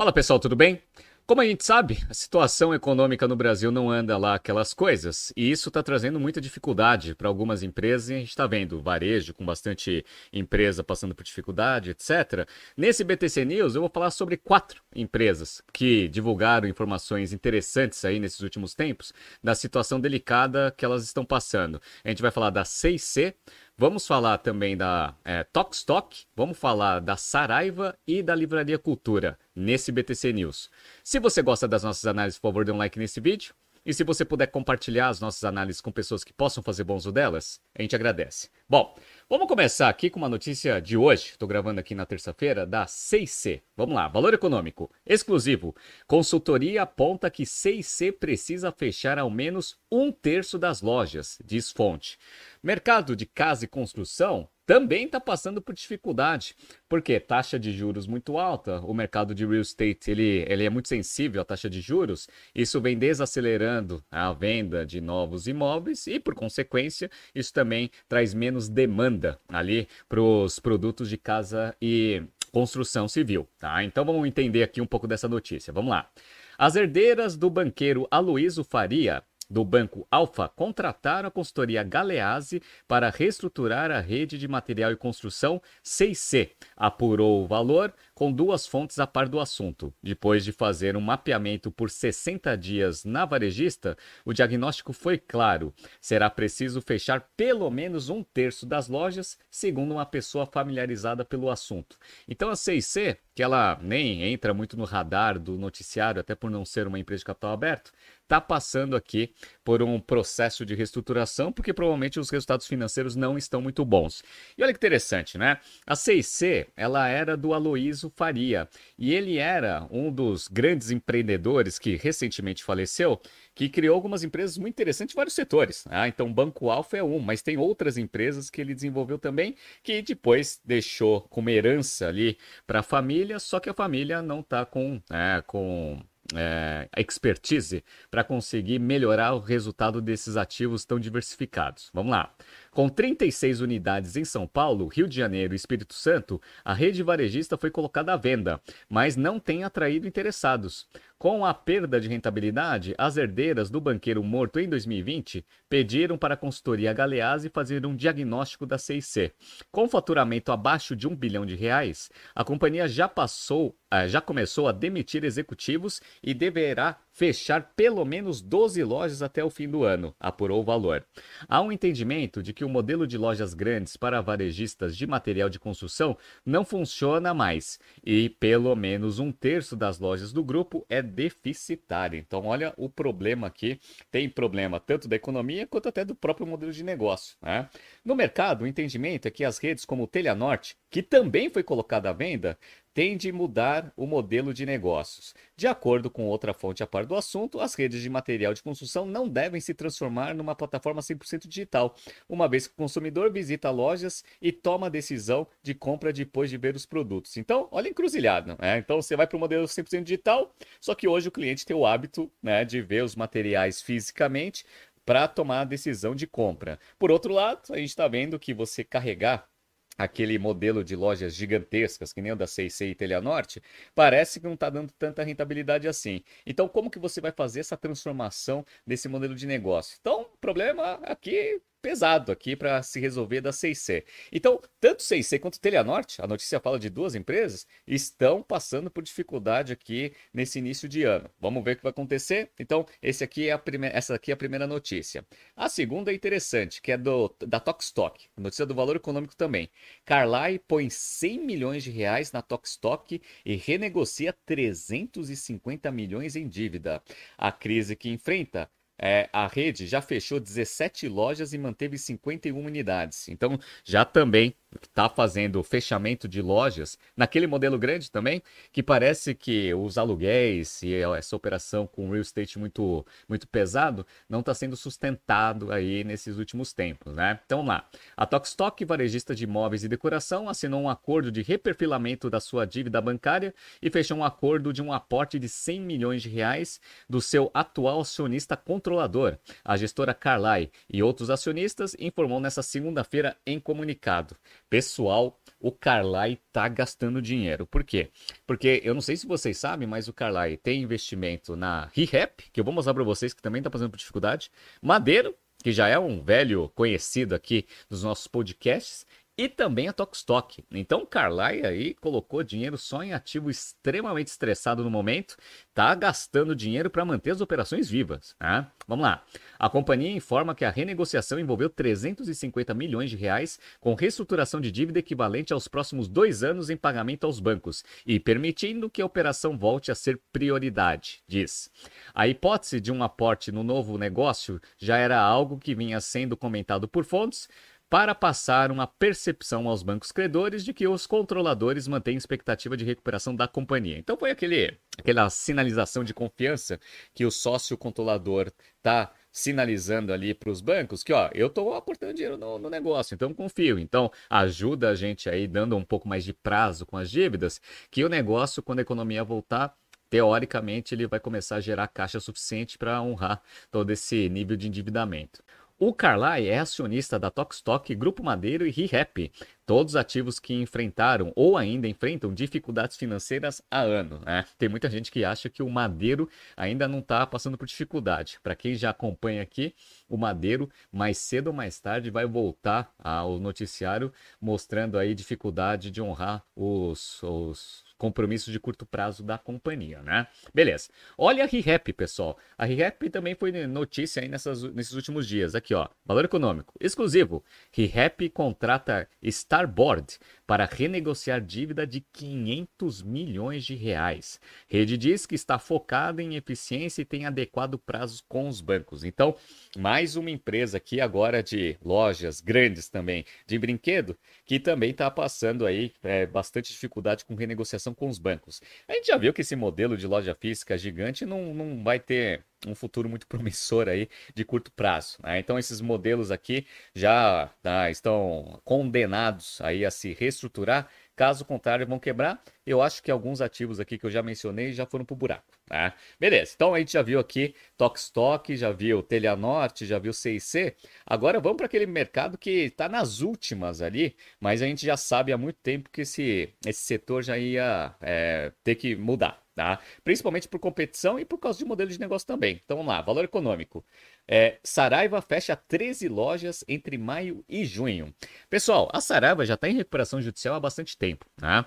Fala pessoal, tudo bem? Como a gente sabe, a situação econômica no Brasil não anda lá aquelas coisas, e isso está trazendo muita dificuldade para algumas empresas, e a gente está vendo varejo com bastante empresa passando por dificuldade, etc. Nesse BTC News eu vou falar sobre quatro empresas que divulgaram informações interessantes aí nesses últimos tempos da situação delicada que elas estão passando. A gente vai falar da 6C, Vamos falar também da é, Tokstok, vamos falar da Saraiva e da Livraria Cultura nesse BTC News. Se você gosta das nossas análises, por favor, dê um like nesse vídeo. E se você puder compartilhar as nossas análises com pessoas que possam fazer bom uso delas, a gente agradece. Bom, vamos começar aqui com uma notícia de hoje. Estou gravando aqui na terça-feira da 6C. Vamos lá, valor econômico exclusivo. Consultoria aponta que 6C precisa fechar ao menos um terço das lojas, diz fonte. Mercado de casa e construção também está passando por dificuldade, porque taxa de juros muito alta, o mercado de real estate ele, ele é muito sensível à taxa de juros, isso vem desacelerando a venda de novos imóveis e, por consequência, isso também traz menos demanda ali para os produtos de casa e construção civil, tá? Então vamos entender aqui um pouco dessa notícia. Vamos lá. As herdeiras do banqueiro Aloísio Faria do Banco Alfa contrataram a consultoria Galeazzi para reestruturar a rede de material e construção 6C. Apurou o valor com duas fontes a par do assunto. Depois de fazer um mapeamento por 60 dias na varejista, o diagnóstico foi claro: será preciso fechar pelo menos um terço das lojas, segundo uma pessoa familiarizada pelo assunto. Então a 6C, que ela nem entra muito no radar do noticiário, até por não ser uma empresa de capital aberto, está passando aqui por um processo de reestruturação, porque provavelmente os resultados financeiros não estão muito bons. E olha que interessante, né? A 6C, ela era do Aloísio Faria. E ele era um dos grandes empreendedores que recentemente faleceu, que criou algumas empresas muito interessantes em vários setores. Ah, então, Banco Alfa é um, mas tem outras empresas que ele desenvolveu também, que depois deixou como herança ali para a família, só que a família não está com, é, com é, expertise para conseguir melhorar o resultado desses ativos tão diversificados. Vamos lá. Com 36 unidades em São Paulo, Rio de Janeiro e Espírito Santo, a rede varejista foi colocada à venda, mas não tem atraído interessados. Com a perda de rentabilidade, as herdeiras do banqueiro morto em 2020 pediram para a consultoria Galeazzi fazer um diagnóstico da CIC. Com faturamento abaixo de um bilhão de reais, a companhia já passou, eh, já começou a demitir executivos e deverá fechar pelo menos 12 lojas até o fim do ano, apurou o valor. Há um entendimento de que o modelo de lojas grandes para varejistas de material de construção não funciona mais e pelo menos um terço das lojas do grupo é deficitário. Então, olha o problema aqui. Tem problema tanto da economia quanto até do próprio modelo de negócio. Né? No mercado, o entendimento é que as redes como o Telhanorte, que também foi colocada à venda, tende a mudar o modelo de negócios. De acordo com outra fonte a par do assunto, as redes de material de construção não devem se transformar numa plataforma 100% digital, uma vez que o consumidor visita lojas e toma a decisão de compra depois de ver os produtos. Então, olha encruzilhado. Né? Então, você vai para o modelo 100% digital, só que hoje o cliente tem o hábito né, de ver os materiais fisicamente para tomar a decisão de compra. Por outro lado, a gente está vendo que você carregar aquele modelo de lojas gigantescas, que nem o da C&C e Teleanorte, parece que não está dando tanta rentabilidade assim. Então, como que você vai fazer essa transformação desse modelo de negócio? Então, o problema aqui pesado aqui para se resolver da 6C. Então, tanto 6C quanto Teleanorte, a notícia fala de duas empresas, estão passando por dificuldade aqui nesse início de ano. Vamos ver o que vai acontecer? Então, esse aqui é a essa aqui é a primeira notícia. A segunda é interessante, que é do, da Tokstok, notícia do valor econômico também. Carlyle põe 100 milhões de reais na Tokstok e renegocia 350 milhões em dívida. A crise que enfrenta é, a rede já fechou 17 lojas e manteve 51 unidades. Então, já também está fazendo fechamento de lojas naquele modelo grande também, que parece que os aluguéis e essa operação com real estate muito, muito pesado não está sendo sustentado aí nesses últimos tempos, né? Então, lá. A Tokstok, varejista de imóveis e decoração, assinou um acordo de reperfilamento da sua dívida bancária e fechou um acordo de um aporte de 100 milhões de reais do seu atual acionista controlador. A gestora Carlyle e outros acionistas informou nesta segunda-feira em comunicado. Pessoal, o Carlyle tá gastando dinheiro. Por quê? Porque eu não sei se vocês sabem, mas o Carlyle tem investimento na ReHap, que eu vou mostrar para vocês que também tá passando por dificuldade, Madeiro, que já é um velho conhecido aqui dos nossos podcasts, e também a Tokstok. Então, Carlyle aí colocou dinheiro só em ativo extremamente estressado no momento, tá gastando dinheiro para manter as operações vivas. Né? Vamos lá. A companhia informa que a renegociação envolveu 350 milhões de reais com reestruturação de dívida equivalente aos próximos dois anos em pagamento aos bancos e permitindo que a operação volte a ser prioridade, diz. A hipótese de um aporte no novo negócio já era algo que vinha sendo comentado por fontes, para passar uma percepção aos bancos credores de que os controladores mantêm expectativa de recuperação da companhia. Então foi aquele, aquela sinalização de confiança que o sócio controlador está sinalizando ali para os bancos que, ó, eu estou aportando dinheiro no, no, negócio, então confio. Então ajuda a gente aí, dando um pouco mais de prazo com as dívidas, que o negócio, quando a economia voltar, teoricamente ele vai começar a gerar caixa suficiente para honrar todo esse nível de endividamento. O Carlyle é acionista da Tokstok, Grupo Madeiro e ReHap, todos ativos que enfrentaram ou ainda enfrentam dificuldades financeiras há anos. Né? Tem muita gente que acha que o Madeiro ainda não está passando por dificuldade. Para quem já acompanha aqui, o Madeiro, mais cedo ou mais tarde, vai voltar ao noticiário mostrando aí dificuldade de honrar os, os compromissos de curto prazo da companhia, né? Beleza. Olha a ReHap, pessoal. A ReHap também foi notícia aí nessas, nesses últimos dias. Aqui, ó. Valor econômico. Exclusivo. ReHap contrata Starboard para renegociar dívida de 500 milhões de reais. Rede diz que está focada em eficiência e tem adequado prazos com os bancos. Então, mais uma empresa aqui agora de lojas grandes também de brinquedo que também está passando aí é, bastante dificuldade com renegociação com os bancos. A gente já viu que esse modelo de loja física gigante não, não vai ter um futuro muito promissor aí de curto prazo. Né? Então esses modelos aqui já tá, estão condenados aí a se reestruturar Caso contrário, vão quebrar. Eu acho que alguns ativos aqui que eu já mencionei já foram para o buraco. Tá? Beleza, então a gente já viu aqui Tokstok, já viu Norte, já viu CIC. Agora vamos para aquele mercado que está nas últimas ali, mas a gente já sabe há muito tempo que esse, esse setor já ia é, ter que mudar. Tá? Principalmente por competição e por causa de modelo de negócio também. Então vamos lá, valor econômico. É, Saraiva fecha 13 lojas entre maio e junho. Pessoal, a Saraiva já está em recuperação judicial há bastante tempo. Né?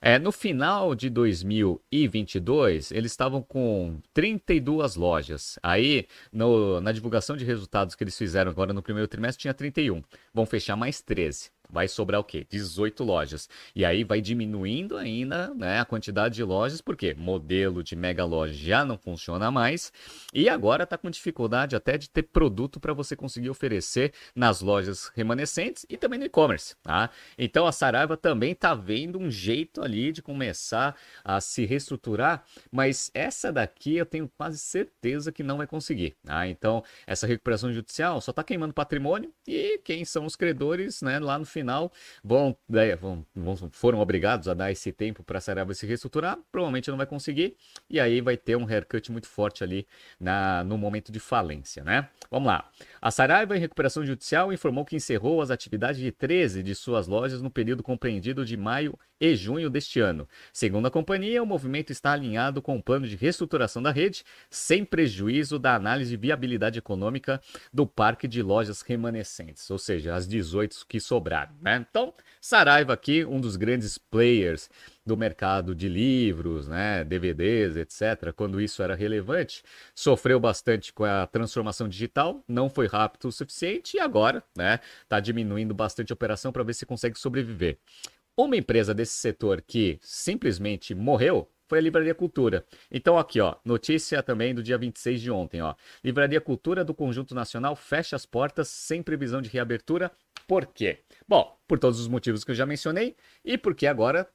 É, no final de 2022, eles estavam com 32 lojas. Aí, no, na divulgação de resultados que eles fizeram agora no primeiro trimestre, tinha 31. Vão fechar mais 13 vai sobrar o quê? 18 lojas. E aí vai diminuindo ainda né, a quantidade de lojas, porque modelo de mega loja já não funciona mais. E agora está com dificuldade até de ter produto para você conseguir oferecer nas lojas remanescentes e também no e-commerce. Tá? Então a Saraiva também está vendo um jeito ali de começar a se reestruturar, mas essa daqui eu tenho quase certeza que não vai conseguir. Tá? Então essa recuperação judicial só está queimando patrimônio e quem são os credores né, lá no final final né, vão, foram obrigados a dar esse tempo para a Saraiva se reestruturar, provavelmente não vai conseguir, e aí vai ter um haircut muito forte ali na, no momento de falência, né? Vamos lá. A Saraiva, em recuperação judicial, informou que encerrou as atividades de 13 de suas lojas no período compreendido de maio e junho deste ano. Segundo a companhia, o movimento está alinhado com o plano de reestruturação da rede, sem prejuízo da análise de viabilidade econômica do parque de lojas remanescentes, ou seja, as 18 que sobraram. Né? Então, Saraiva aqui, um dos grandes players do mercado de livros, né, DVDs, etc., quando isso era relevante, sofreu bastante com a transformação digital, não foi rápido o suficiente e agora, né, está diminuindo bastante a operação para ver se consegue sobreviver. Uma empresa desse setor que simplesmente morreu foi a Livraria Cultura. Então aqui, ó, notícia também do dia 26 de ontem, ó. Livraria Cultura do Conjunto Nacional fecha as portas sem previsão de reabertura. Por quê? Bom, por todos os motivos que eu já mencionei e porque agora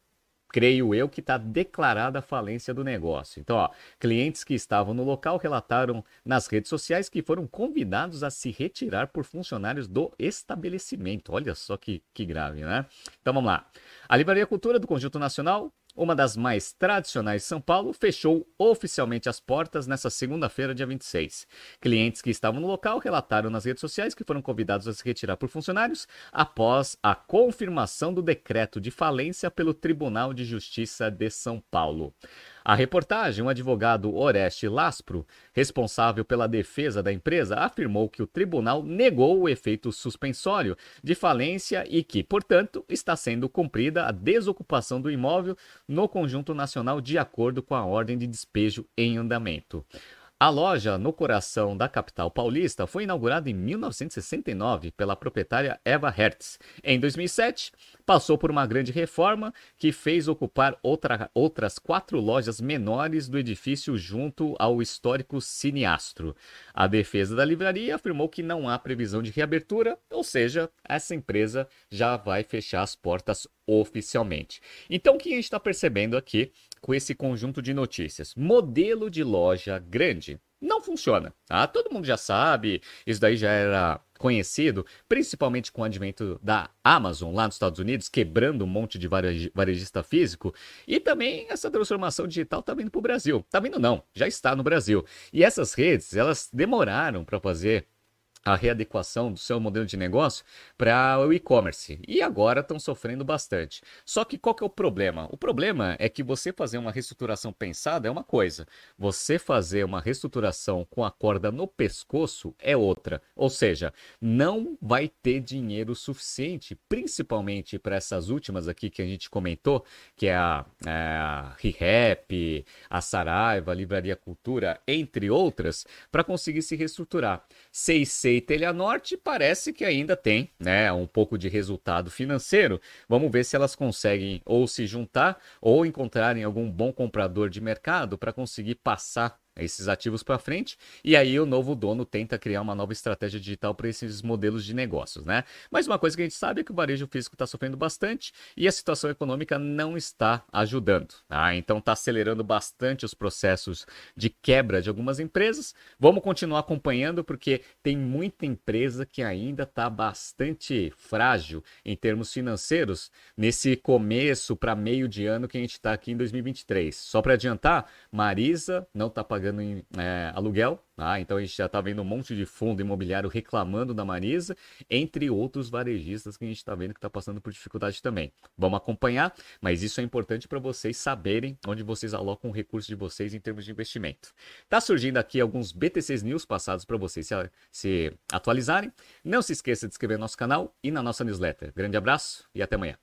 creio eu que está declarada a falência do negócio. Então, ó, clientes que estavam no local relataram nas redes sociais que foram convidados a se retirar por funcionários do estabelecimento. Olha só que, que grave, né? Então vamos lá. A Livraria Cultura do Conjunto Nacional uma das mais tradicionais de São Paulo, fechou oficialmente as portas nessa segunda-feira, dia 26. Clientes que estavam no local relataram nas redes sociais que foram convidados a se retirar por funcionários após a confirmação do decreto de falência pelo Tribunal de Justiça de São Paulo. A reportagem, um advogado Oreste Laspro, responsável pela defesa da empresa, afirmou que o tribunal negou o efeito suspensório de falência e que, portanto, está sendo cumprida a desocupação do imóvel no conjunto nacional de acordo com a ordem de despejo em andamento. A loja, no coração da capital paulista, foi inaugurada em 1969 pela proprietária Eva Hertz. Em 2007, passou por uma grande reforma que fez ocupar outra, outras quatro lojas menores do edifício junto ao histórico Cineastro. A defesa da livraria afirmou que não há previsão de reabertura, ou seja, essa empresa já vai fechar as portas oficialmente. Então, o que a gente está percebendo aqui com esse conjunto de notícias? Modelo de loja grande não funciona. Tá? Todo mundo já sabe, isso daí já era conhecido, principalmente com o advento da Amazon lá nos Estados Unidos, quebrando um monte de varejista físico, e também essa transformação digital está vindo para o Brasil. Está vindo não, já está no Brasil. E essas redes, elas demoraram para fazer a readequação do seu modelo de negócio para o e-commerce e agora estão sofrendo bastante. Só que qual que é o problema? O problema é que você fazer uma reestruturação pensada é uma coisa, você fazer uma reestruturação com a corda no pescoço é outra. Ou seja, não vai ter dinheiro suficiente, principalmente para essas últimas aqui que a gente comentou, que é a, é a ReHap, a Saraiva, a Livraria Cultura, entre outras, para conseguir se reestruturar. 6 e Telha Norte parece que ainda tem né, um pouco de resultado financeiro. Vamos ver se elas conseguem ou se juntar ou encontrarem algum bom comprador de mercado para conseguir passar esses ativos para frente e aí o novo dono tenta criar uma nova estratégia digital para esses modelos de negócios, né? Mas uma coisa que a gente sabe é que o varejo físico está sofrendo bastante e a situação econômica não está ajudando, tá? Então está acelerando bastante os processos de quebra de algumas empresas. Vamos continuar acompanhando porque tem muita empresa que ainda está bastante frágil em termos financeiros nesse começo para meio de ano que a gente está aqui em 2023. Só para adiantar, Marisa não está pagando pagando em é, aluguel ah, então a gente já está vendo um monte de fundo imobiliário reclamando da Marisa, entre outros varejistas que a gente está vendo que está passando por dificuldade também. Vamos acompanhar, mas isso é importante para vocês saberem onde vocês alocam o recurso de vocês em termos de investimento. Tá surgindo aqui alguns BTCs News passados para vocês se, se atualizarem. Não se esqueça de inscrever no nosso canal e na nossa newsletter. Grande abraço e até amanhã.